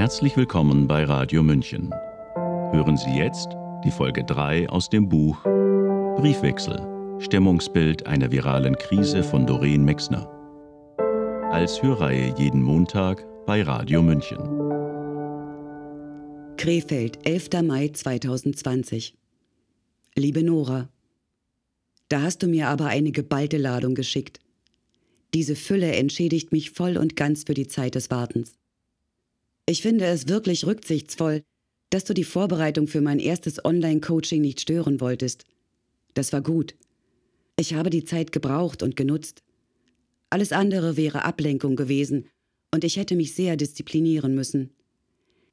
Herzlich willkommen bei Radio München. Hören Sie jetzt die Folge 3 aus dem Buch Briefwechsel. Stimmungsbild einer viralen Krise von Doreen Mexner. Als Hörreihe jeden Montag bei Radio München. Krefeld, 11. Mai 2020. Liebe Nora, da hast du mir aber eine geballte Ladung geschickt. Diese Fülle entschädigt mich voll und ganz für die Zeit des Wartens. Ich finde es wirklich rücksichtsvoll, dass du die Vorbereitung für mein erstes Online-Coaching nicht stören wolltest. Das war gut. Ich habe die Zeit gebraucht und genutzt. Alles andere wäre Ablenkung gewesen und ich hätte mich sehr disziplinieren müssen.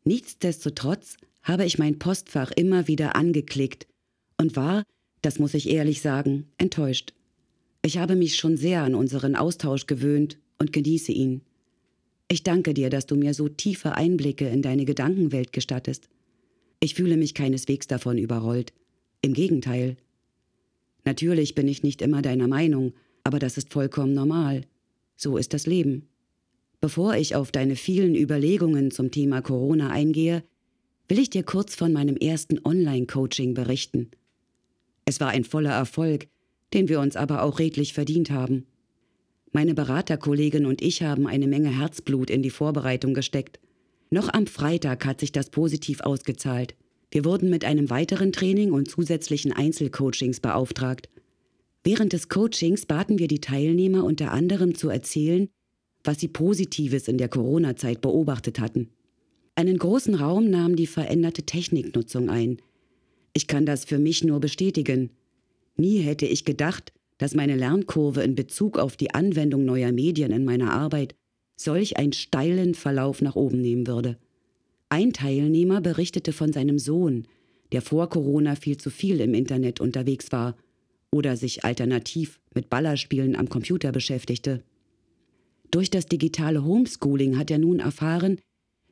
Nichtsdestotrotz habe ich mein Postfach immer wieder angeklickt und war, das muss ich ehrlich sagen, enttäuscht. Ich habe mich schon sehr an unseren Austausch gewöhnt und genieße ihn. Ich danke dir, dass du mir so tiefe Einblicke in deine Gedankenwelt gestattest. Ich fühle mich keineswegs davon überrollt. Im Gegenteil. Natürlich bin ich nicht immer deiner Meinung, aber das ist vollkommen normal. So ist das Leben. Bevor ich auf deine vielen Überlegungen zum Thema Corona eingehe, will ich dir kurz von meinem ersten Online-Coaching berichten. Es war ein voller Erfolg, den wir uns aber auch redlich verdient haben. Meine Beraterkollegin und ich haben eine Menge Herzblut in die Vorbereitung gesteckt. Noch am Freitag hat sich das positiv ausgezahlt. Wir wurden mit einem weiteren Training und zusätzlichen Einzelcoachings beauftragt. Während des Coachings baten wir die Teilnehmer unter anderem zu erzählen, was sie Positives in der Corona-Zeit beobachtet hatten. Einen großen Raum nahm die veränderte Techniknutzung ein. Ich kann das für mich nur bestätigen. Nie hätte ich gedacht, dass meine Lernkurve in Bezug auf die Anwendung neuer Medien in meiner Arbeit solch einen steilen Verlauf nach oben nehmen würde. Ein Teilnehmer berichtete von seinem Sohn, der vor Corona viel zu viel im Internet unterwegs war oder sich alternativ mit Ballerspielen am Computer beschäftigte. Durch das digitale Homeschooling hat er nun erfahren,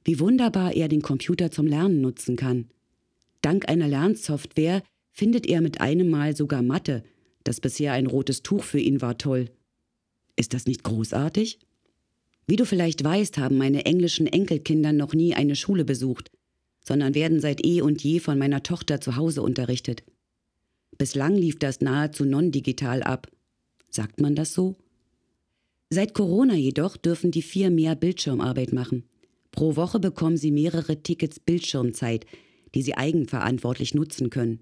wie wunderbar er den Computer zum Lernen nutzen kann. Dank einer Lernsoftware findet er mit einem Mal sogar Mathe, das bisher ein rotes Tuch für ihn war, toll. Ist das nicht großartig? Wie du vielleicht weißt, haben meine englischen Enkelkinder noch nie eine Schule besucht, sondern werden seit eh und je von meiner Tochter zu Hause unterrichtet. Bislang lief das nahezu non-digital ab. Sagt man das so? Seit Corona jedoch dürfen die vier mehr Bildschirmarbeit machen. Pro Woche bekommen sie mehrere Tickets Bildschirmzeit, die sie eigenverantwortlich nutzen können.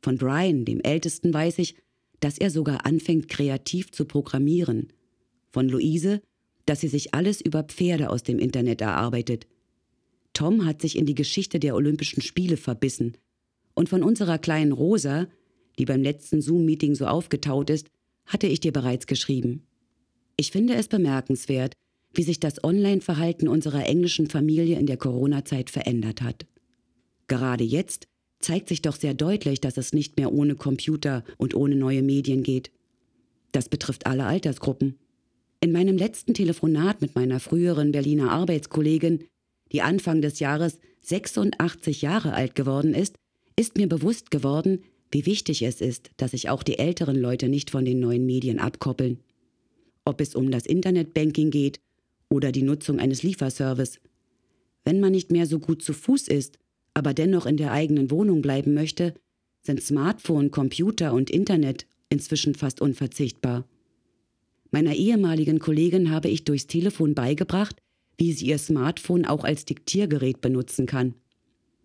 Von Brian, dem Ältesten, weiß ich, dass er sogar anfängt, kreativ zu programmieren. Von Luise, dass sie sich alles über Pferde aus dem Internet erarbeitet. Tom hat sich in die Geschichte der Olympischen Spiele verbissen. Und von unserer kleinen Rosa, die beim letzten Zoom-Meeting so aufgetaut ist, hatte ich dir bereits geschrieben. Ich finde es bemerkenswert, wie sich das Online-Verhalten unserer englischen Familie in der Corona-Zeit verändert hat. Gerade jetzt zeigt sich doch sehr deutlich, dass es nicht mehr ohne Computer und ohne neue Medien geht. Das betrifft alle Altersgruppen. In meinem letzten Telefonat mit meiner früheren Berliner Arbeitskollegin, die Anfang des Jahres 86 Jahre alt geworden ist, ist mir bewusst geworden, wie wichtig es ist, dass sich auch die älteren Leute nicht von den neuen Medien abkoppeln. Ob es um das Internetbanking geht oder die Nutzung eines Lieferservice. Wenn man nicht mehr so gut zu Fuß ist aber dennoch in der eigenen Wohnung bleiben möchte, sind Smartphone, Computer und Internet inzwischen fast unverzichtbar. Meiner ehemaligen Kollegin habe ich durchs Telefon beigebracht, wie sie ihr Smartphone auch als Diktiergerät benutzen kann.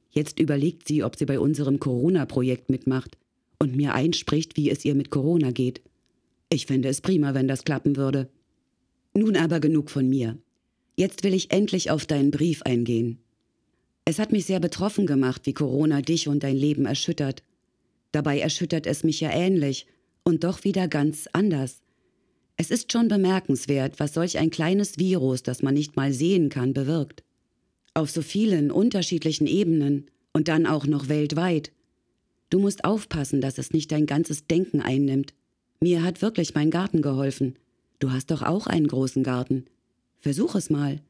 Jetzt überlegt sie, ob sie bei unserem Corona-Projekt mitmacht und mir einspricht, wie es ihr mit Corona geht. Ich fände es prima, wenn das klappen würde. Nun aber genug von mir. Jetzt will ich endlich auf deinen Brief eingehen. Es hat mich sehr betroffen gemacht, wie Corona dich und dein Leben erschüttert. Dabei erschüttert es mich ja ähnlich und doch wieder ganz anders. Es ist schon bemerkenswert, was solch ein kleines Virus, das man nicht mal sehen kann, bewirkt. Auf so vielen unterschiedlichen Ebenen und dann auch noch weltweit. Du musst aufpassen, dass es nicht dein ganzes Denken einnimmt. Mir hat wirklich mein Garten geholfen. Du hast doch auch einen großen Garten. Versuch es mal.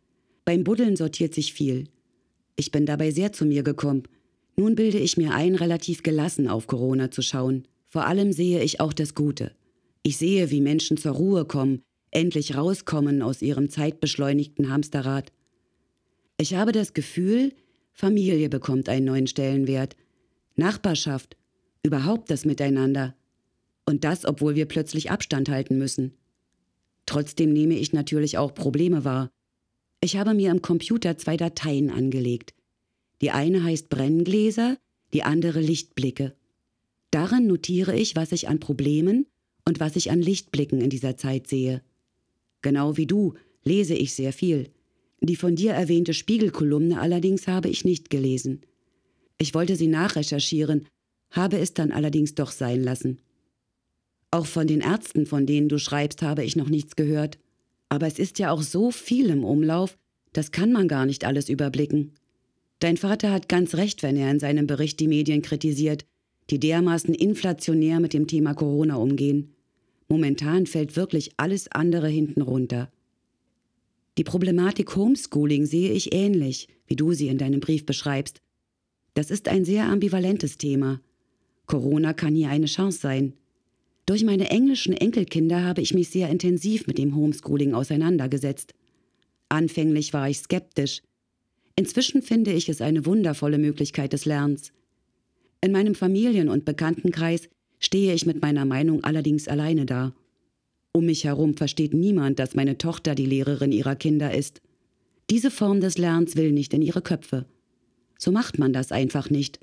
Beim Buddeln sortiert sich viel. Ich bin dabei sehr zu mir gekommen. Nun bilde ich mir ein, relativ gelassen auf Corona zu schauen. Vor allem sehe ich auch das Gute. Ich sehe, wie Menschen zur Ruhe kommen, endlich rauskommen aus ihrem zeitbeschleunigten Hamsterrad. Ich habe das Gefühl, Familie bekommt einen neuen Stellenwert, Nachbarschaft, überhaupt das Miteinander. Und das, obwohl wir plötzlich Abstand halten müssen. Trotzdem nehme ich natürlich auch Probleme wahr. Ich habe mir im Computer zwei Dateien angelegt. Die eine heißt Brenngläser, die andere Lichtblicke. Darin notiere ich, was ich an Problemen und was ich an Lichtblicken in dieser Zeit sehe. Genau wie du lese ich sehr viel. Die von dir erwähnte Spiegelkolumne allerdings habe ich nicht gelesen. Ich wollte sie nachrecherchieren, habe es dann allerdings doch sein lassen. Auch von den Ärzten, von denen du schreibst, habe ich noch nichts gehört. Aber es ist ja auch so viel im Umlauf, das kann man gar nicht alles überblicken. Dein Vater hat ganz recht, wenn er in seinem Bericht die Medien kritisiert, die dermaßen inflationär mit dem Thema Corona umgehen. Momentan fällt wirklich alles andere hinten runter. Die Problematik Homeschooling sehe ich ähnlich, wie du sie in deinem Brief beschreibst. Das ist ein sehr ambivalentes Thema. Corona kann hier eine Chance sein. Durch meine englischen Enkelkinder habe ich mich sehr intensiv mit dem Homeschooling auseinandergesetzt. Anfänglich war ich skeptisch. Inzwischen finde ich es eine wundervolle Möglichkeit des Lernens. In meinem Familien- und Bekanntenkreis stehe ich mit meiner Meinung allerdings alleine da. Um mich herum versteht niemand, dass meine Tochter die Lehrerin ihrer Kinder ist. Diese Form des Lernens will nicht in ihre Köpfe. So macht man das einfach nicht.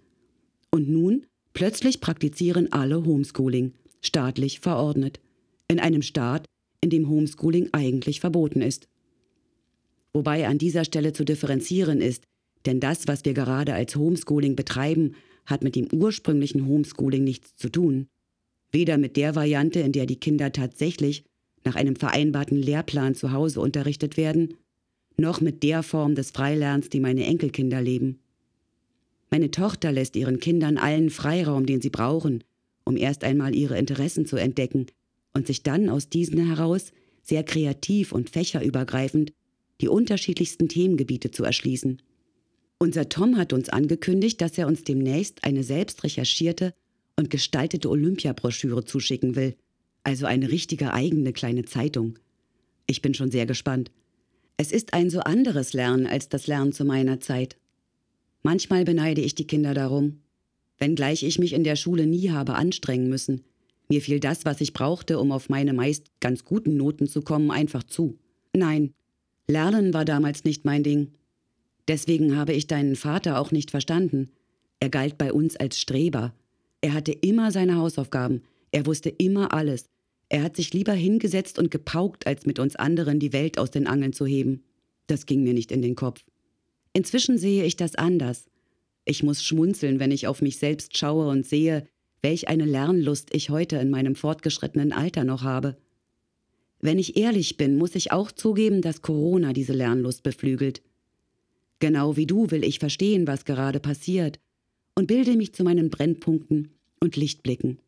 Und nun plötzlich praktizieren alle Homeschooling staatlich verordnet, in einem Staat, in dem Homeschooling eigentlich verboten ist. Wobei an dieser Stelle zu differenzieren ist, denn das, was wir gerade als Homeschooling betreiben, hat mit dem ursprünglichen Homeschooling nichts zu tun. Weder mit der Variante, in der die Kinder tatsächlich nach einem vereinbarten Lehrplan zu Hause unterrichtet werden, noch mit der Form des Freilernens, die meine Enkelkinder leben. Meine Tochter lässt ihren Kindern allen Freiraum, den sie brauchen, um erst einmal ihre Interessen zu entdecken und sich dann aus diesen heraus sehr kreativ und fächerübergreifend die unterschiedlichsten Themengebiete zu erschließen. Unser Tom hat uns angekündigt, dass er uns demnächst eine selbst recherchierte und gestaltete Olympiabroschüre zuschicken will, also eine richtige eigene kleine Zeitung. Ich bin schon sehr gespannt. Es ist ein so anderes Lernen als das Lernen zu meiner Zeit. Manchmal beneide ich die Kinder darum, wenngleich ich mich in der Schule nie habe anstrengen müssen. Mir fiel das, was ich brauchte, um auf meine meist ganz guten Noten zu kommen, einfach zu. Nein, Lernen war damals nicht mein Ding. Deswegen habe ich deinen Vater auch nicht verstanden. Er galt bei uns als Streber. Er hatte immer seine Hausaufgaben, er wusste immer alles. Er hat sich lieber hingesetzt und gepaukt, als mit uns anderen die Welt aus den Angeln zu heben. Das ging mir nicht in den Kopf. Inzwischen sehe ich das anders. Ich muss schmunzeln, wenn ich auf mich selbst schaue und sehe, welch eine Lernlust ich heute in meinem fortgeschrittenen Alter noch habe. Wenn ich ehrlich bin, muss ich auch zugeben, dass Corona diese Lernlust beflügelt. Genau wie du will ich verstehen, was gerade passiert, und bilde mich zu meinen Brennpunkten und Lichtblicken.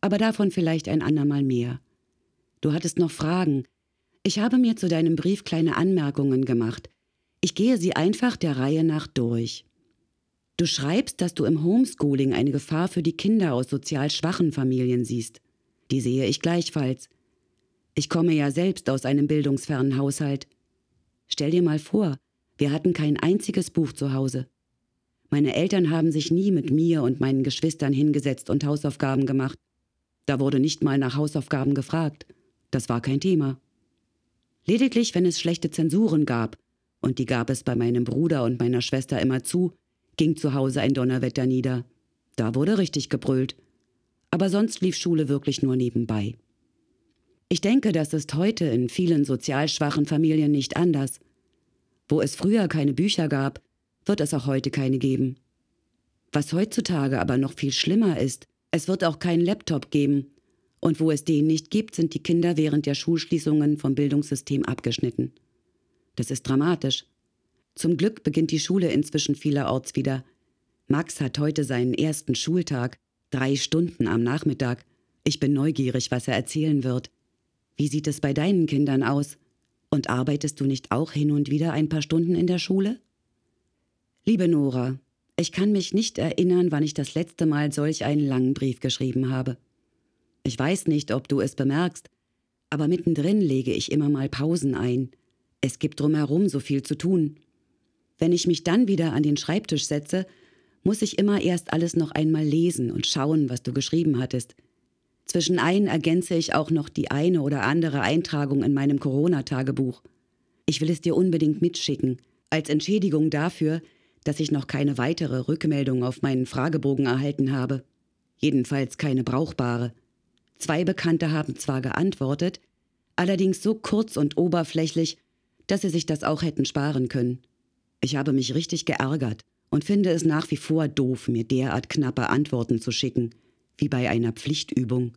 Aber davon vielleicht ein andermal mehr. Du hattest noch Fragen. Ich habe mir zu deinem Brief kleine Anmerkungen gemacht. Ich gehe sie einfach der Reihe nach durch. Du schreibst, dass du im Homeschooling eine Gefahr für die Kinder aus sozial schwachen Familien siehst. Die sehe ich gleichfalls. Ich komme ja selbst aus einem bildungsfernen Haushalt. Stell dir mal vor, wir hatten kein einziges Buch zu Hause. Meine Eltern haben sich nie mit mir und meinen Geschwistern hingesetzt und Hausaufgaben gemacht. Da wurde nicht mal nach Hausaufgaben gefragt. Das war kein Thema. Lediglich, wenn es schlechte Zensuren gab, und die gab es bei meinem Bruder und meiner Schwester immer zu, ging zu Hause ein Donnerwetter nieder. Da wurde richtig gebrüllt. Aber sonst lief Schule wirklich nur nebenbei. Ich denke, das ist heute in vielen sozial schwachen Familien nicht anders. Wo es früher keine Bücher gab, wird es auch heute keine geben. Was heutzutage aber noch viel schlimmer ist, es wird auch keinen Laptop geben. Und wo es den nicht gibt, sind die Kinder während der Schulschließungen vom Bildungssystem abgeschnitten. Das ist dramatisch. Zum Glück beginnt die Schule inzwischen vielerorts wieder. Max hat heute seinen ersten Schultag, drei Stunden am Nachmittag. Ich bin neugierig, was er erzählen wird. Wie sieht es bei deinen Kindern aus? Und arbeitest du nicht auch hin und wieder ein paar Stunden in der Schule? Liebe Nora, ich kann mich nicht erinnern, wann ich das letzte Mal solch einen langen Brief geschrieben habe. Ich weiß nicht, ob du es bemerkst, aber mittendrin lege ich immer mal Pausen ein. Es gibt drumherum so viel zu tun. Wenn ich mich dann wieder an den Schreibtisch setze, muss ich immer erst alles noch einmal lesen und schauen, was du geschrieben hattest. Zwischen ein ergänze ich auch noch die eine oder andere Eintragung in meinem Corona-Tagebuch. Ich will es dir unbedingt mitschicken, als Entschädigung dafür, dass ich noch keine weitere Rückmeldung auf meinen Fragebogen erhalten habe. Jedenfalls keine brauchbare. Zwei Bekannte haben zwar geantwortet, allerdings so kurz und oberflächlich, dass sie sich das auch hätten sparen können. Ich habe mich richtig geärgert und finde es nach wie vor doof, mir derart knappe Antworten zu schicken, wie bei einer Pflichtübung.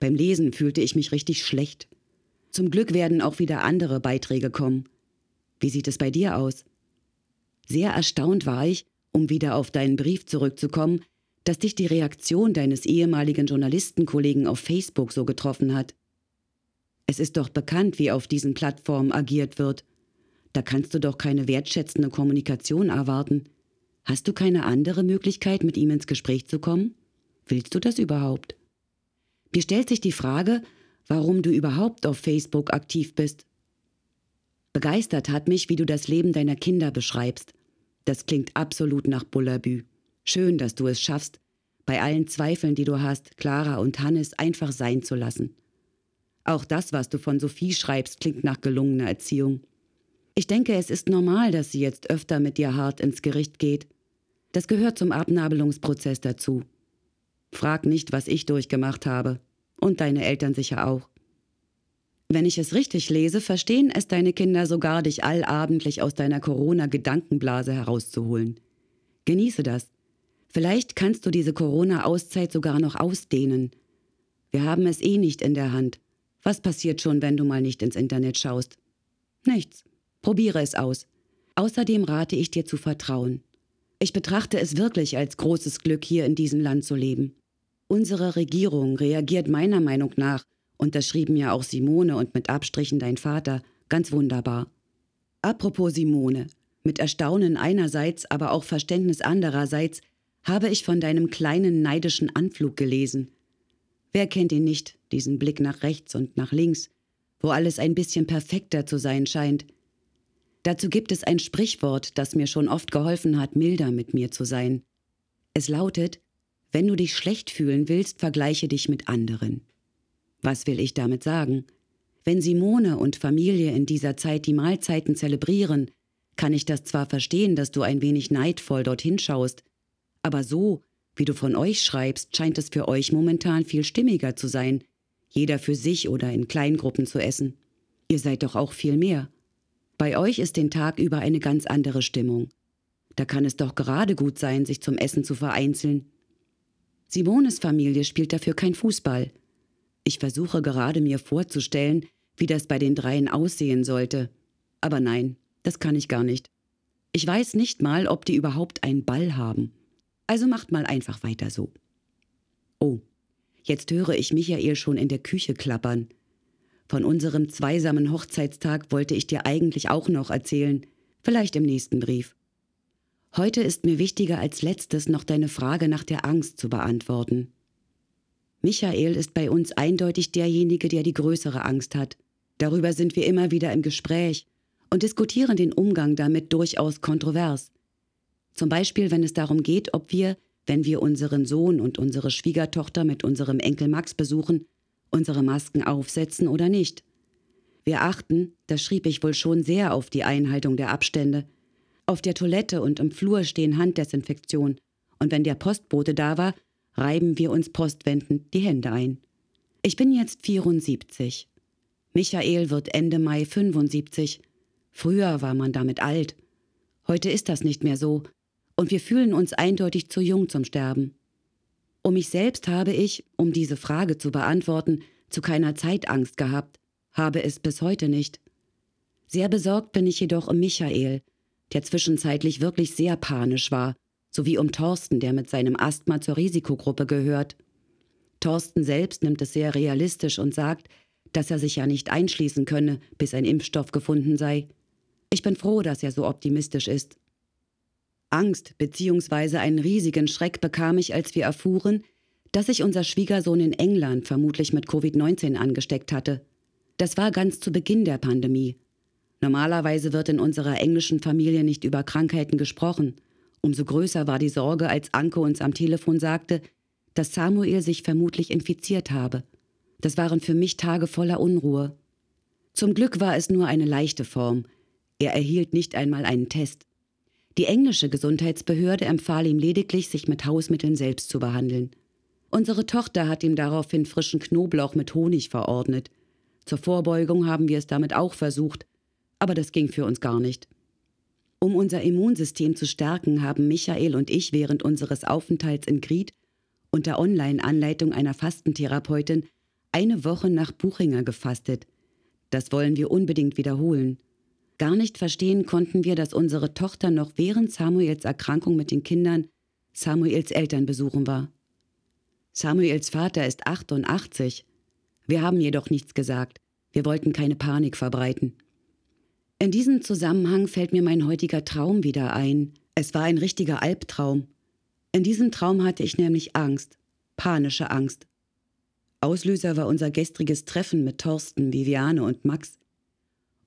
Beim Lesen fühlte ich mich richtig schlecht. Zum Glück werden auch wieder andere Beiträge kommen. Wie sieht es bei dir aus? Sehr erstaunt war ich, um wieder auf deinen Brief zurückzukommen, dass dich die Reaktion deines ehemaligen Journalistenkollegen auf Facebook so getroffen hat. Es ist doch bekannt, wie auf diesen Plattformen agiert wird. Da kannst du doch keine wertschätzende Kommunikation erwarten. Hast du keine andere Möglichkeit, mit ihm ins Gespräch zu kommen? Willst du das überhaupt? Mir stellt sich die Frage, warum du überhaupt auf Facebook aktiv bist. Begeistert hat mich, wie du das Leben deiner Kinder beschreibst. Das klingt absolut nach Bullabü. Schön, dass du es schaffst, bei allen Zweifeln, die du hast, Clara und Hannes einfach sein zu lassen. Auch das, was du von Sophie schreibst, klingt nach gelungener Erziehung. Ich denke, es ist normal, dass sie jetzt öfter mit dir hart ins Gericht geht. Das gehört zum Abnabelungsprozess dazu. Frag nicht, was ich durchgemacht habe. Und deine Eltern sicher auch. Wenn ich es richtig lese, verstehen es deine Kinder sogar, dich allabendlich aus deiner Corona-Gedankenblase herauszuholen. Genieße das. Vielleicht kannst du diese Corona-Auszeit sogar noch ausdehnen. Wir haben es eh nicht in der Hand. Was passiert schon, wenn du mal nicht ins Internet schaust? Nichts. Probiere es aus. Außerdem rate ich dir zu vertrauen. Ich betrachte es wirklich als großes Glück, hier in diesem Land zu leben. Unsere Regierung reagiert meiner Meinung nach, und das schrieben ja auch Simone und mit Abstrichen dein Vater, ganz wunderbar. Apropos Simone, mit Erstaunen einerseits, aber auch Verständnis andererseits, habe ich von deinem kleinen neidischen Anflug gelesen. Wer kennt ihn nicht, diesen Blick nach rechts und nach links, wo alles ein bisschen perfekter zu sein scheint, Dazu gibt es ein Sprichwort, das mir schon oft geholfen hat, milder mit mir zu sein. Es lautet, wenn du dich schlecht fühlen willst, vergleiche dich mit anderen. Was will ich damit sagen? Wenn Simone und Familie in dieser Zeit die Mahlzeiten zelebrieren, kann ich das zwar verstehen, dass du ein wenig neidvoll dorthin schaust, aber so, wie du von euch schreibst, scheint es für euch momentan viel stimmiger zu sein, jeder für sich oder in Kleingruppen zu essen. Ihr seid doch auch viel mehr. Bei euch ist den Tag über eine ganz andere Stimmung. Da kann es doch gerade gut sein, sich zum Essen zu vereinzeln. Simones Familie spielt dafür kein Fußball. Ich versuche gerade mir vorzustellen, wie das bei den dreien aussehen sollte. Aber nein, das kann ich gar nicht. Ich weiß nicht mal, ob die überhaupt einen Ball haben. Also macht mal einfach weiter so. Oh, jetzt höre ich Michael schon in der Küche klappern. Von unserem zweisamen Hochzeitstag wollte ich dir eigentlich auch noch erzählen, vielleicht im nächsten Brief. Heute ist mir wichtiger als letztes noch deine Frage nach der Angst zu beantworten. Michael ist bei uns eindeutig derjenige, der die größere Angst hat. Darüber sind wir immer wieder im Gespräch und diskutieren den Umgang damit durchaus kontrovers. Zum Beispiel, wenn es darum geht, ob wir, wenn wir unseren Sohn und unsere Schwiegertochter mit unserem Enkel Max besuchen, unsere Masken aufsetzen oder nicht. Wir achten, das schrieb ich wohl schon sehr auf die Einhaltung der Abstände. Auf der Toilette und im Flur stehen Handdesinfektion, und wenn der Postbote da war, reiben wir uns postwendend die Hände ein. Ich bin jetzt 74. Michael wird Ende Mai 75. Früher war man damit alt. Heute ist das nicht mehr so, und wir fühlen uns eindeutig zu jung zum Sterben. Um mich selbst habe ich, um diese Frage zu beantworten, zu keiner Zeit Angst gehabt, habe es bis heute nicht. Sehr besorgt bin ich jedoch um Michael, der zwischenzeitlich wirklich sehr panisch war, sowie um Thorsten, der mit seinem Asthma zur Risikogruppe gehört. Thorsten selbst nimmt es sehr realistisch und sagt, dass er sich ja nicht einschließen könne, bis ein Impfstoff gefunden sei. Ich bin froh, dass er so optimistisch ist. Angst bzw. einen riesigen Schreck bekam ich, als wir erfuhren, dass sich unser Schwiegersohn in England vermutlich mit Covid-19 angesteckt hatte. Das war ganz zu Beginn der Pandemie. Normalerweise wird in unserer englischen Familie nicht über Krankheiten gesprochen. Umso größer war die Sorge, als Anke uns am Telefon sagte, dass Samuel sich vermutlich infiziert habe. Das waren für mich Tage voller Unruhe. Zum Glück war es nur eine leichte Form. Er erhielt nicht einmal einen Test. Die englische Gesundheitsbehörde empfahl ihm lediglich, sich mit Hausmitteln selbst zu behandeln. Unsere Tochter hat ihm daraufhin frischen Knoblauch mit Honig verordnet. Zur Vorbeugung haben wir es damit auch versucht, aber das ging für uns gar nicht. Um unser Immunsystem zu stärken, haben Michael und ich während unseres Aufenthalts in Gried unter Online-Anleitung einer Fastentherapeutin eine Woche nach Buchinger gefastet. Das wollen wir unbedingt wiederholen. Gar nicht verstehen konnten wir, dass unsere Tochter noch während Samuels Erkrankung mit den Kindern Samuels Eltern besuchen war. Samuels Vater ist 88. Wir haben jedoch nichts gesagt. Wir wollten keine Panik verbreiten. In diesem Zusammenhang fällt mir mein heutiger Traum wieder ein. Es war ein richtiger Albtraum. In diesem Traum hatte ich nämlich Angst, panische Angst. Auslöser war unser gestriges Treffen mit Thorsten, Viviane und Max.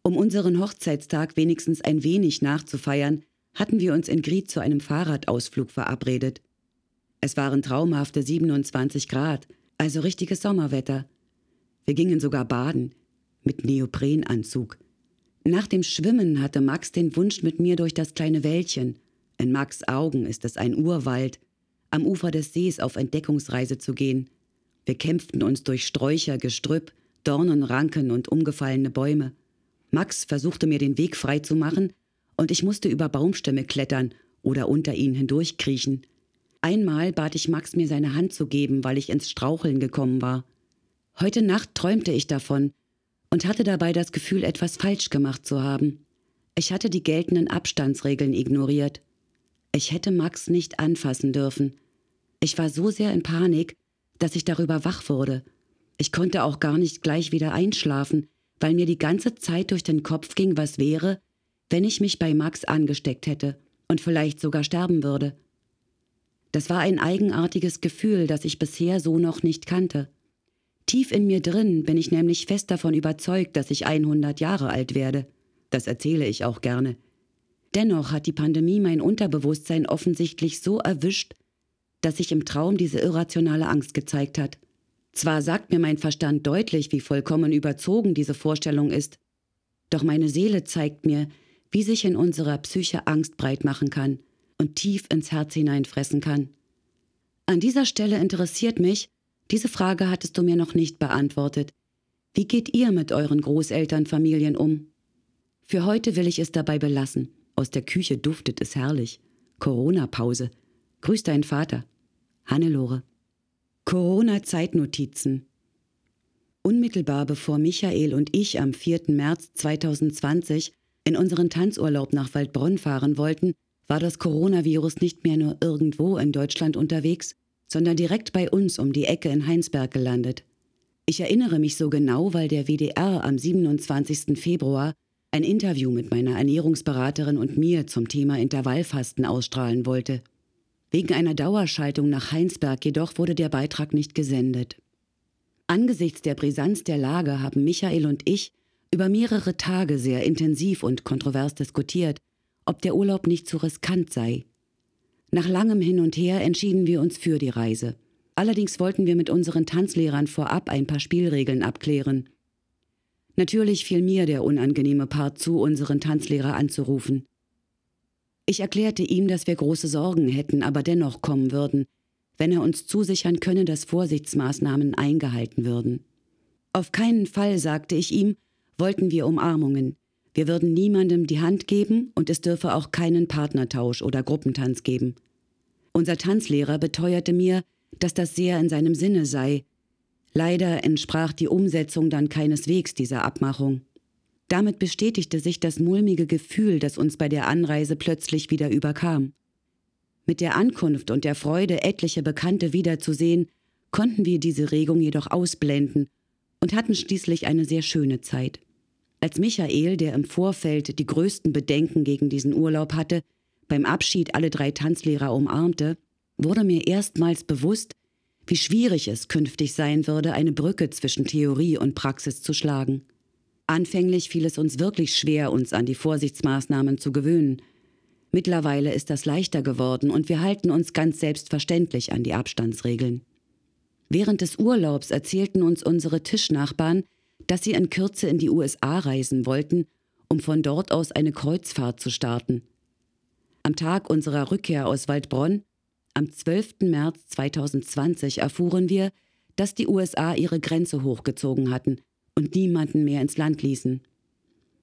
Um unseren Hochzeitstag wenigstens ein wenig nachzufeiern, hatten wir uns in Gried zu einem Fahrradausflug verabredet. Es waren traumhafte 27 Grad, also richtiges Sommerwetter. Wir gingen sogar baden, mit Neoprenanzug. Nach dem Schwimmen hatte Max den Wunsch mit mir durch das kleine Wäldchen. In Max Augen ist es ein Urwald, am Ufer des Sees auf Entdeckungsreise zu gehen. Wir kämpften uns durch Sträucher, Gestrüpp, Dornen, Ranken und umgefallene Bäume. Max versuchte mir den Weg frei zu machen, und ich musste über Baumstämme klettern oder unter ihnen hindurchkriechen. Einmal bat ich Max, mir seine Hand zu geben, weil ich ins Straucheln gekommen war. Heute Nacht träumte ich davon und hatte dabei das Gefühl, etwas falsch gemacht zu haben. Ich hatte die geltenden Abstandsregeln ignoriert. Ich hätte Max nicht anfassen dürfen. Ich war so sehr in Panik, dass ich darüber wach wurde. Ich konnte auch gar nicht gleich wieder einschlafen, weil mir die ganze Zeit durch den Kopf ging, was wäre, wenn ich mich bei Max angesteckt hätte und vielleicht sogar sterben würde. Das war ein eigenartiges Gefühl, das ich bisher so noch nicht kannte. Tief in mir drin bin ich nämlich fest davon überzeugt, dass ich 100 Jahre alt werde. Das erzähle ich auch gerne. Dennoch hat die Pandemie mein Unterbewusstsein offensichtlich so erwischt, dass sich im Traum diese irrationale Angst gezeigt hat. Zwar sagt mir mein Verstand deutlich, wie vollkommen überzogen diese Vorstellung ist, doch meine Seele zeigt mir, wie sich in unserer Psyche Angst breit machen kann und tief ins Herz hineinfressen kann. An dieser Stelle interessiert mich, diese Frage hattest du mir noch nicht beantwortet. Wie geht ihr mit euren Großelternfamilien um? Für heute will ich es dabei belassen. Aus der Küche duftet es herrlich. Corona-Pause. Grüß deinen Vater. Hannelore. Corona-Zeitnotizen. Unmittelbar bevor Michael und ich am 4. März 2020 in unseren Tanzurlaub nach Waldbronn fahren wollten, war das Coronavirus nicht mehr nur irgendwo in Deutschland unterwegs, sondern direkt bei uns um die Ecke in Heinsberg gelandet. Ich erinnere mich so genau, weil der WDR am 27. Februar ein Interview mit meiner Ernährungsberaterin und mir zum Thema Intervallfasten ausstrahlen wollte. Wegen einer Dauerschaltung nach Heinsberg jedoch wurde der Beitrag nicht gesendet. Angesichts der Brisanz der Lage haben Michael und ich über mehrere Tage sehr intensiv und kontrovers diskutiert, ob der Urlaub nicht zu riskant sei. Nach langem Hin und Her entschieden wir uns für die Reise. Allerdings wollten wir mit unseren Tanzlehrern vorab ein paar Spielregeln abklären. Natürlich fiel mir der unangenehme Part zu, unseren Tanzlehrer anzurufen. Ich erklärte ihm, dass wir große Sorgen hätten, aber dennoch kommen würden, wenn er uns zusichern könne, dass Vorsichtsmaßnahmen eingehalten würden. Auf keinen Fall, sagte ich ihm, wollten wir Umarmungen. Wir würden niemandem die Hand geben und es dürfe auch keinen Partnertausch oder Gruppentanz geben. Unser Tanzlehrer beteuerte mir, dass das sehr in seinem Sinne sei. Leider entsprach die Umsetzung dann keineswegs dieser Abmachung. Damit bestätigte sich das mulmige Gefühl, das uns bei der Anreise plötzlich wieder überkam. Mit der Ankunft und der Freude, etliche Bekannte wiederzusehen, konnten wir diese Regung jedoch ausblenden und hatten schließlich eine sehr schöne Zeit. Als Michael, der im Vorfeld die größten Bedenken gegen diesen Urlaub hatte, beim Abschied alle drei Tanzlehrer umarmte, wurde mir erstmals bewusst, wie schwierig es künftig sein würde, eine Brücke zwischen Theorie und Praxis zu schlagen. Anfänglich fiel es uns wirklich schwer, uns an die Vorsichtsmaßnahmen zu gewöhnen. Mittlerweile ist das leichter geworden und wir halten uns ganz selbstverständlich an die Abstandsregeln. Während des Urlaubs erzählten uns unsere Tischnachbarn, dass sie in Kürze in die USA reisen wollten, um von dort aus eine Kreuzfahrt zu starten. Am Tag unserer Rückkehr aus Waldbronn, am 12. März 2020, erfuhren wir, dass die USA ihre Grenze hochgezogen hatten und niemanden mehr ins Land ließen.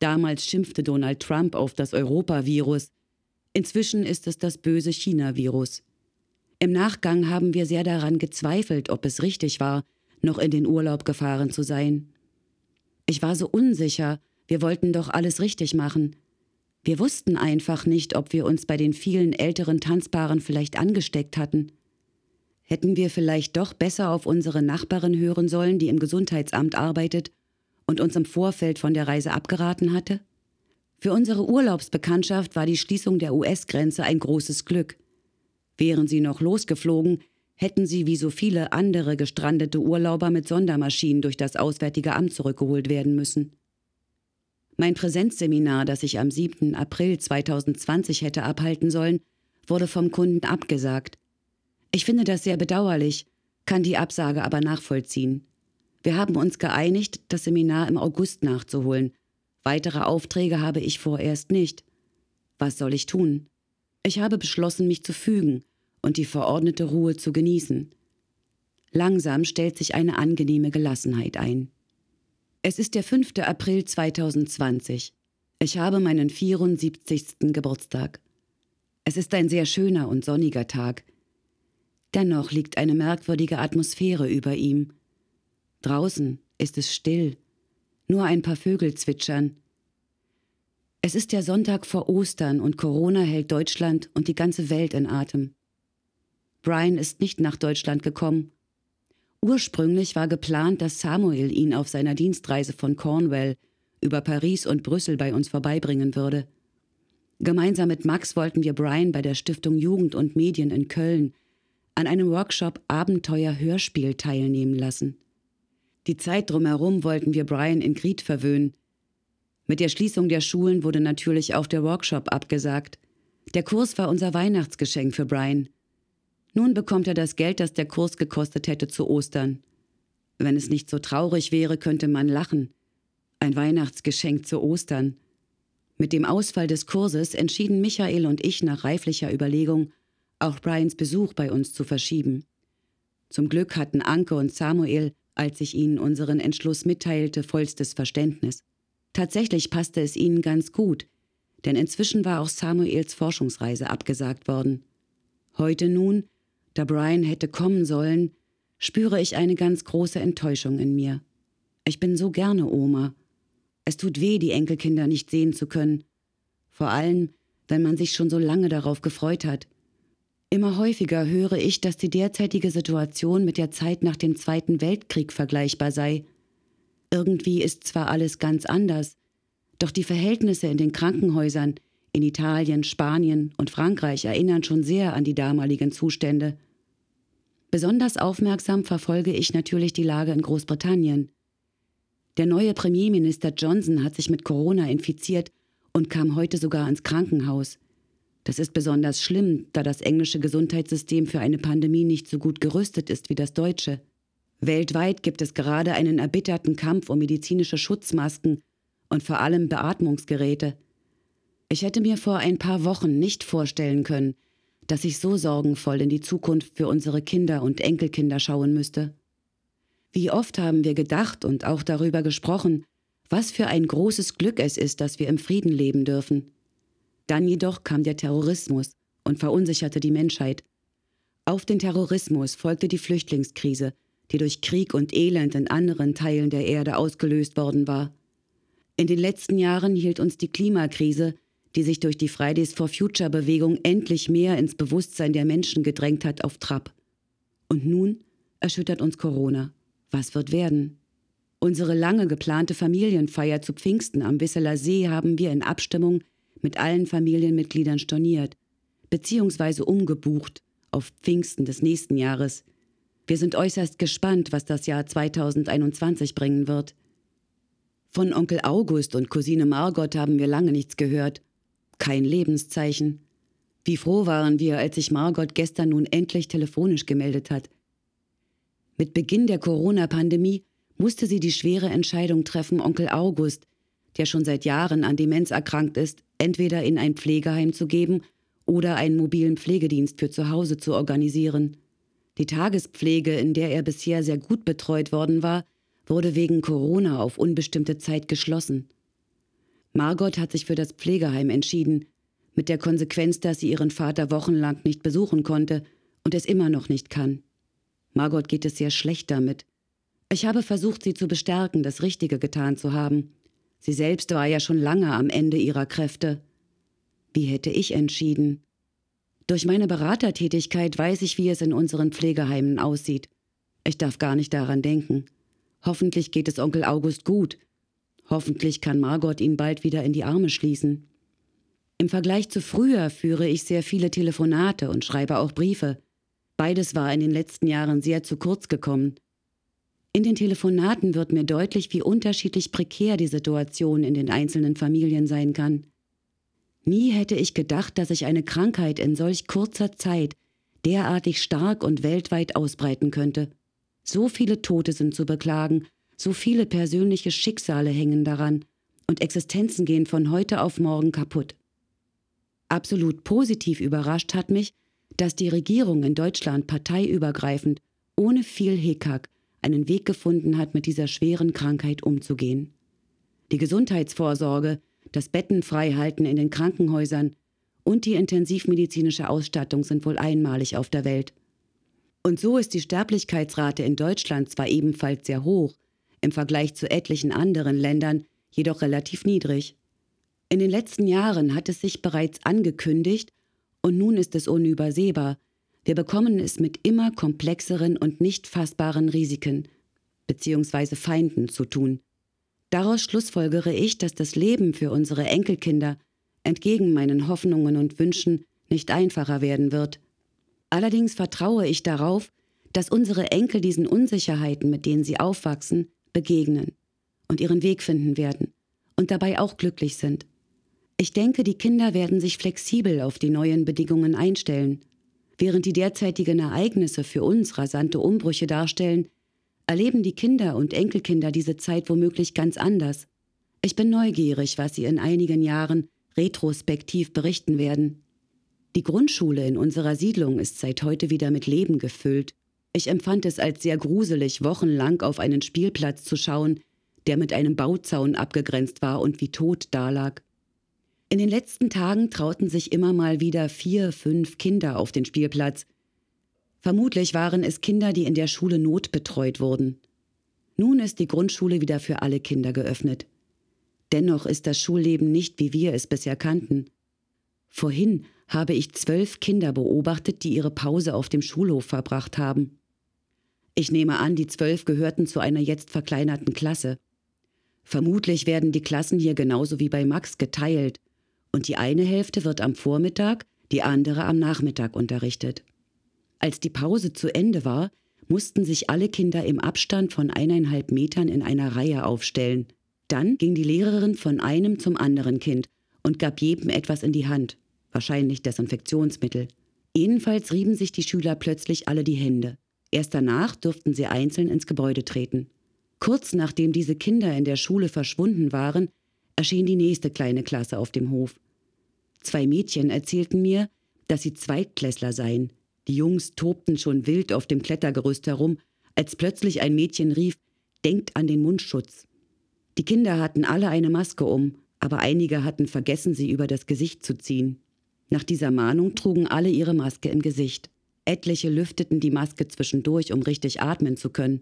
Damals schimpfte Donald Trump auf das Europavirus. Inzwischen ist es das böse China-Virus. Im Nachgang haben wir sehr daran gezweifelt, ob es richtig war, noch in den Urlaub gefahren zu sein. Ich war so unsicher, wir wollten doch alles richtig machen. Wir wussten einfach nicht, ob wir uns bei den vielen älteren Tanzpaaren vielleicht angesteckt hatten. Hätten wir vielleicht doch besser auf unsere Nachbarin hören sollen, die im Gesundheitsamt arbeitet und uns im Vorfeld von der Reise abgeraten hatte? Für unsere Urlaubsbekanntschaft war die Schließung der US-Grenze ein großes Glück. Wären sie noch losgeflogen, hätten sie wie so viele andere gestrandete Urlauber mit Sondermaschinen durch das Auswärtige Amt zurückgeholt werden müssen. Mein Präsenzseminar, das ich am 7. April 2020 hätte abhalten sollen, wurde vom Kunden abgesagt. Ich finde das sehr bedauerlich, kann die Absage aber nachvollziehen. Wir haben uns geeinigt, das Seminar im August nachzuholen. Weitere Aufträge habe ich vorerst nicht. Was soll ich tun? Ich habe beschlossen, mich zu fügen und die verordnete Ruhe zu genießen. Langsam stellt sich eine angenehme Gelassenheit ein. Es ist der 5. April 2020. Ich habe meinen 74. Geburtstag. Es ist ein sehr schöner und sonniger Tag. Dennoch liegt eine merkwürdige Atmosphäre über ihm. Draußen ist es still, nur ein paar Vögel zwitschern. Es ist der Sonntag vor Ostern und Corona hält Deutschland und die ganze Welt in Atem. Brian ist nicht nach Deutschland gekommen. Ursprünglich war geplant, dass Samuel ihn auf seiner Dienstreise von Cornwall über Paris und Brüssel bei uns vorbeibringen würde. Gemeinsam mit Max wollten wir Brian bei der Stiftung Jugend und Medien in Köln an einem Workshop Abenteuer Hörspiel teilnehmen lassen. Die Zeit drumherum wollten wir Brian in Gried verwöhnen. Mit der Schließung der Schulen wurde natürlich auch der Workshop abgesagt. Der Kurs war unser Weihnachtsgeschenk für Brian. Nun bekommt er das Geld, das der Kurs gekostet hätte, zu Ostern. Wenn es nicht so traurig wäre, könnte man lachen. Ein Weihnachtsgeschenk zu Ostern. Mit dem Ausfall des Kurses entschieden Michael und ich nach reiflicher Überlegung, auch Brians Besuch bei uns zu verschieben. Zum Glück hatten Anke und Samuel, als ich ihnen unseren Entschluss mitteilte, vollstes Verständnis. Tatsächlich passte es ihnen ganz gut, denn inzwischen war auch Samuels Forschungsreise abgesagt worden. Heute nun, da Brian hätte kommen sollen, spüre ich eine ganz große Enttäuschung in mir. Ich bin so gerne Oma. Es tut weh, die Enkelkinder nicht sehen zu können. Vor allem, wenn man sich schon so lange darauf gefreut hat. Immer häufiger höre ich, dass die derzeitige Situation mit der Zeit nach dem Zweiten Weltkrieg vergleichbar sei. Irgendwie ist zwar alles ganz anders, doch die Verhältnisse in den Krankenhäusern in Italien, Spanien und Frankreich erinnern schon sehr an die damaligen Zustände. Besonders aufmerksam verfolge ich natürlich die Lage in Großbritannien. Der neue Premierminister Johnson hat sich mit Corona infiziert und kam heute sogar ins Krankenhaus. Das ist besonders schlimm, da das englische Gesundheitssystem für eine Pandemie nicht so gut gerüstet ist wie das deutsche. Weltweit gibt es gerade einen erbitterten Kampf um medizinische Schutzmasken und vor allem Beatmungsgeräte. Ich hätte mir vor ein paar Wochen nicht vorstellen können, dass ich so sorgenvoll in die Zukunft für unsere Kinder und Enkelkinder schauen müsste. Wie oft haben wir gedacht und auch darüber gesprochen, was für ein großes Glück es ist, dass wir im Frieden leben dürfen. Dann jedoch kam der Terrorismus und verunsicherte die Menschheit. Auf den Terrorismus folgte die Flüchtlingskrise, die durch Krieg und Elend in anderen Teilen der Erde ausgelöst worden war. In den letzten Jahren hielt uns die Klimakrise, die sich durch die Fridays for Future Bewegung endlich mehr ins Bewusstsein der Menschen gedrängt hat, auf Trab. Und nun erschüttert uns Corona. Was wird werden? Unsere lange geplante Familienfeier zu Pfingsten am Wisseler See haben wir in Abstimmung mit allen Familienmitgliedern storniert, beziehungsweise umgebucht auf Pfingsten des nächsten Jahres. Wir sind äußerst gespannt, was das Jahr 2021 bringen wird. Von Onkel August und Cousine Margot haben wir lange nichts gehört. Kein Lebenszeichen. Wie froh waren wir, als sich Margot gestern nun endlich telefonisch gemeldet hat. Mit Beginn der Corona-Pandemie musste sie die schwere Entscheidung treffen, Onkel August, der schon seit Jahren an Demenz erkrankt ist, entweder in ein Pflegeheim zu geben oder einen mobilen Pflegedienst für zu Hause zu organisieren. Die Tagespflege, in der er bisher sehr gut betreut worden war, wurde wegen Corona auf unbestimmte Zeit geschlossen. Margot hat sich für das Pflegeheim entschieden, mit der Konsequenz, dass sie ihren Vater wochenlang nicht besuchen konnte und es immer noch nicht kann. Margot geht es sehr schlecht damit. Ich habe versucht, sie zu bestärken, das Richtige getan zu haben. Sie selbst war ja schon lange am Ende ihrer Kräfte. Wie hätte ich entschieden? Durch meine Beratertätigkeit weiß ich, wie es in unseren Pflegeheimen aussieht. Ich darf gar nicht daran denken. Hoffentlich geht es Onkel August gut. Hoffentlich kann Margot ihn bald wieder in die Arme schließen. Im Vergleich zu früher führe ich sehr viele Telefonate und schreibe auch Briefe. Beides war in den letzten Jahren sehr zu kurz gekommen. In den Telefonaten wird mir deutlich, wie unterschiedlich prekär die Situation in den einzelnen Familien sein kann. Nie hätte ich gedacht, dass sich eine Krankheit in solch kurzer Zeit derartig stark und weltweit ausbreiten könnte. So viele Tote sind zu beklagen, so viele persönliche Schicksale hängen daran, und Existenzen gehen von heute auf morgen kaputt. Absolut positiv überrascht hat mich, dass die Regierung in Deutschland parteiübergreifend, ohne viel Hickhack, einen Weg gefunden hat, mit dieser schweren Krankheit umzugehen. Die Gesundheitsvorsorge, das Bettenfreihalten in den Krankenhäusern und die intensivmedizinische Ausstattung sind wohl einmalig auf der Welt. Und so ist die Sterblichkeitsrate in Deutschland zwar ebenfalls sehr hoch, im Vergleich zu etlichen anderen Ländern jedoch relativ niedrig. In den letzten Jahren hat es sich bereits angekündigt und nun ist es unübersehbar. Wir bekommen es mit immer komplexeren und nicht fassbaren Risiken bzw. Feinden zu tun. Daraus schlussfolgere ich, dass das Leben für unsere Enkelkinder entgegen meinen Hoffnungen und Wünschen nicht einfacher werden wird. Allerdings vertraue ich darauf, dass unsere Enkel diesen Unsicherheiten, mit denen sie aufwachsen, begegnen und ihren Weg finden werden und dabei auch glücklich sind. Ich denke, die Kinder werden sich flexibel auf die neuen Bedingungen einstellen. Während die derzeitigen Ereignisse für uns rasante Umbrüche darstellen, erleben die Kinder und Enkelkinder diese Zeit womöglich ganz anders. Ich bin neugierig, was sie in einigen Jahren retrospektiv berichten werden. Die Grundschule in unserer Siedlung ist seit heute wieder mit Leben gefüllt. Ich empfand es als sehr gruselig, wochenlang auf einen Spielplatz zu schauen, der mit einem Bauzaun abgegrenzt war und wie tot dalag. In den letzten Tagen trauten sich immer mal wieder vier, fünf Kinder auf den Spielplatz. Vermutlich waren es Kinder, die in der Schule notbetreut wurden. Nun ist die Grundschule wieder für alle Kinder geöffnet. Dennoch ist das Schulleben nicht, wie wir es bisher kannten. Vorhin habe ich zwölf Kinder beobachtet, die ihre Pause auf dem Schulhof verbracht haben. Ich nehme an, die zwölf gehörten zu einer jetzt verkleinerten Klasse. Vermutlich werden die Klassen hier genauso wie bei Max geteilt, und die eine Hälfte wird am Vormittag, die andere am Nachmittag unterrichtet. Als die Pause zu Ende war, mussten sich alle Kinder im Abstand von eineinhalb Metern in einer Reihe aufstellen. Dann ging die Lehrerin von einem zum anderen Kind und gab jedem etwas in die Hand wahrscheinlich Desinfektionsmittel. Jedenfalls rieben sich die Schüler plötzlich alle die Hände. Erst danach durften sie einzeln ins Gebäude treten. Kurz nachdem diese Kinder in der Schule verschwunden waren, erschien die nächste kleine Klasse auf dem Hof. Zwei Mädchen erzählten mir, dass sie Zweitklässler seien. Die Jungs tobten schon wild auf dem Klettergerüst herum, als plötzlich ein Mädchen rief, Denkt an den Mundschutz. Die Kinder hatten alle eine Maske um, aber einige hatten vergessen, sie über das Gesicht zu ziehen. Nach dieser Mahnung trugen alle ihre Maske im Gesicht. Etliche lüfteten die Maske zwischendurch, um richtig atmen zu können.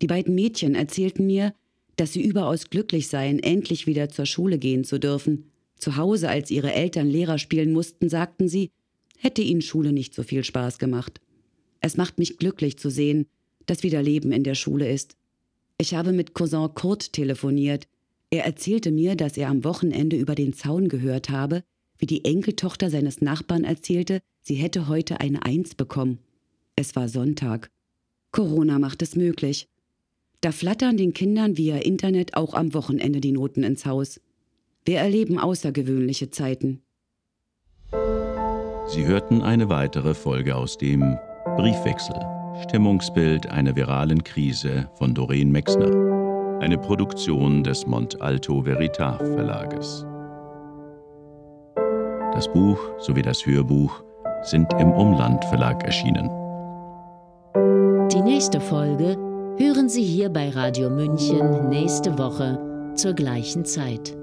Die beiden Mädchen erzählten mir, dass sie überaus glücklich seien, endlich wieder zur Schule gehen zu dürfen. Zu Hause, als ihre Eltern Lehrer spielen mussten, sagten sie, hätte ihnen Schule nicht so viel Spaß gemacht. Es macht mich glücklich zu sehen, dass wieder Leben in der Schule ist. Ich habe mit Cousin Kurt telefoniert. Er erzählte mir, dass er am Wochenende über den Zaun gehört habe, wie die Enkeltochter seines Nachbarn erzählte, sie hätte heute eine Eins bekommen. Es war Sonntag. Corona macht es möglich. Da flattern den Kindern via Internet auch am Wochenende die Noten ins Haus. Wir erleben außergewöhnliche Zeiten. Sie hörten eine weitere Folge aus dem Briefwechsel. Stimmungsbild einer viralen Krise von Doreen Mexner. Eine Produktion des Mont Alto Veritas Verlages. Das Buch sowie das Hörbuch sind im Umland Verlag erschienen. Die nächste Folge hören Sie hier bei Radio München nächste Woche zur gleichen Zeit.